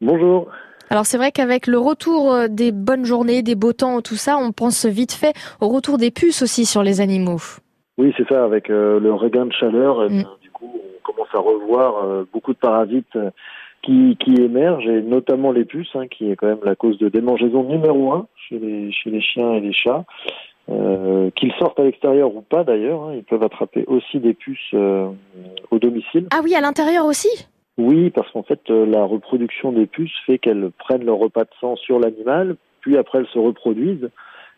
Bonjour. Alors c'est vrai qu'avec le retour euh, des bonnes journées, des beaux temps, tout ça, on pense vite fait au retour des puces aussi sur les animaux. Oui, c'est ça, avec euh, le regain de chaleur, eh Mm. du coup, on commence à revoir euh, beaucoup de parasites euh, qui, qui émergent, et notamment les puces, hein, qui est quand même la cause de démangeaison numéro un chez les, chez les chiens et les chats. Euh, qu'ils sortent à l'extérieur ou pas d'ailleurs, hein, ils peuvent attraper aussi des puces euh, au domicile. Ah oui, à l'intérieur aussi? Oui, parce qu'en fait, euh, la reproduction des puces fait qu'elles prennent leur repas de sang sur l'animal, puis après elles se reproduisent.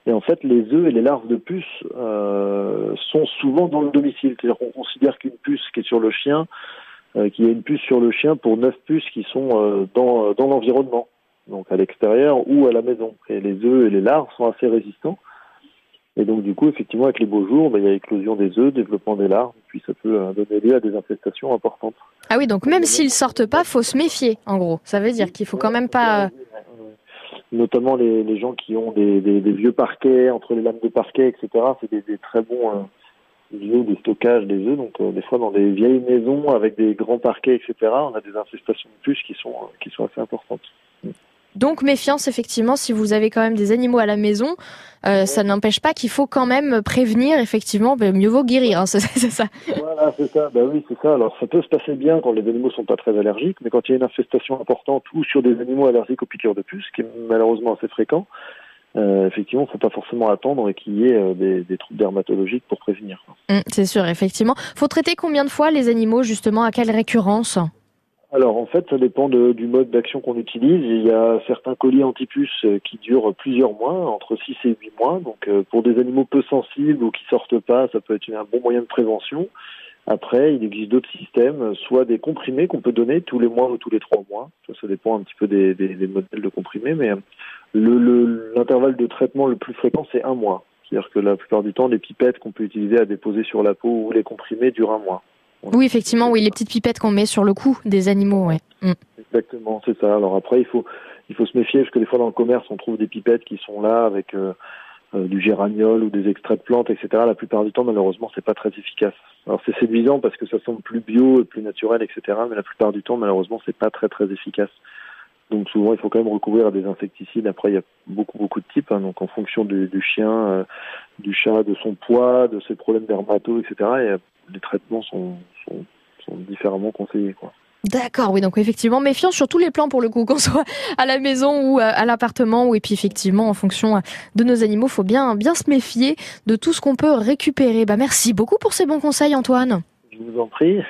Et en fait, les œufs et les larves de puces euh, sont souvent dans le domicile. C'est-à-dire qu'on considère qu'une puce qui est sur le chien, euh, qu'il y a une puce sur le chien pour neuf puces qui sont euh, dans, dans l'environnement, donc à l'extérieur ou à la maison. Et les œufs et les larves sont assez résistants. Et donc du coup, effectivement, avec les beaux jours, ben, il y a éclosion des œufs, développement des larves, puis ça peut euh, donner lieu à des infestations importantes. Ah oui, donc même s'ils sortent pas, faut se méfier, en gros. Ça veut dire qu'il faut quand même pas... euh, Notamment les, les gens qui ont des, des, des vieux parquets, entre les lames de parquet, etc. C'est des, des très bons euh, lieux de stockage des œufs. Donc euh, des fois dans des vieilles maisons avec des grands parquets, etc. On a des infestations de puces qui sont, qui sont assez importantes. Donc méfiance, effectivement, si vous avez quand même des animaux à la maison, euh, ça n'empêche pas qu'il faut quand même prévenir, effectivement, ben, mieux vaut guérir, hein, c'est ça. Voilà, c'est ça. Ben oui, c'est ça. Alors, ça peut se passer bien quand les animaux sont pas très allergiques, mais quand il y a une infestation importante ou sur des animaux allergiques aux piqûres de puces, ce qui est malheureusement assez fréquent, euh, effectivement, faut pas forcément attendre et qu'il y ait euh, des, des troubles dermatologiques pour prévenir. Hum, c'est sûr, effectivement. Faut traiter combien de fois les animaux, justement, à quelle récurrence? Alors, en fait, ça dépend du mode d'action qu'on utilise. Il y a certains colliers antipuces euh, qui durent plusieurs mois, entre 6 et 8 mois. Donc, euh, pour des animaux peu sensibles ou qui sortent pas, ça peut être un bon moyen de prévention. Après, il existe d'autres systèmes, soit des comprimés qu'on peut donner tous les mois ou tous les trois mois. Ça, dépend un petit peu des, modèles de comprimés, mais euh, le- le- l'intervalle de traitement le plus fréquent, c'est un mois. C'est-à-dire que la plupart du temps, les pipettes qu'on peut utiliser à déposer sur la peau ou les comprimés durent un mois. Oui, effectivement, oui, les petites pipettes qu'on met sur le cou des animaux, ouais. Hum. Exactement, c'est ça. Alors après, il faut il faut se méfier parce que des fois dans le commerce, on trouve des pipettes qui sont là avec euh, euh, du géraniol ou des extraits de plantes, etc. La plupart du temps, malheureusement, c'est pas très efficace. Alors c'est séduisant parce que ça semble plus bio et plus naturel, etc. Mais la plupart du temps, malheureusement, c'est pas très très efficace. Donc souvent, il faut quand même recourir à des insecticides. Après, il y a beaucoup beaucoup de types. hein. donc en fonction du, du chien, euh, du chat, de son poids, de ses problèmes dermato, etc. Et, les traitements sont, sont sont différemment conseillés. Quoi. D'accord, oui, donc effectivement, méfiance sur tous les plans pour le coup, qu'on soit à la maison ou euh, à l'appartement, ou et puis effectivement, en fonction euh, de nos animaux, faut bien, bien se méfier de tout ce qu'on peut récupérer. Bah, merci beaucoup pour ces bons conseils, Antoine. Je vous en prie.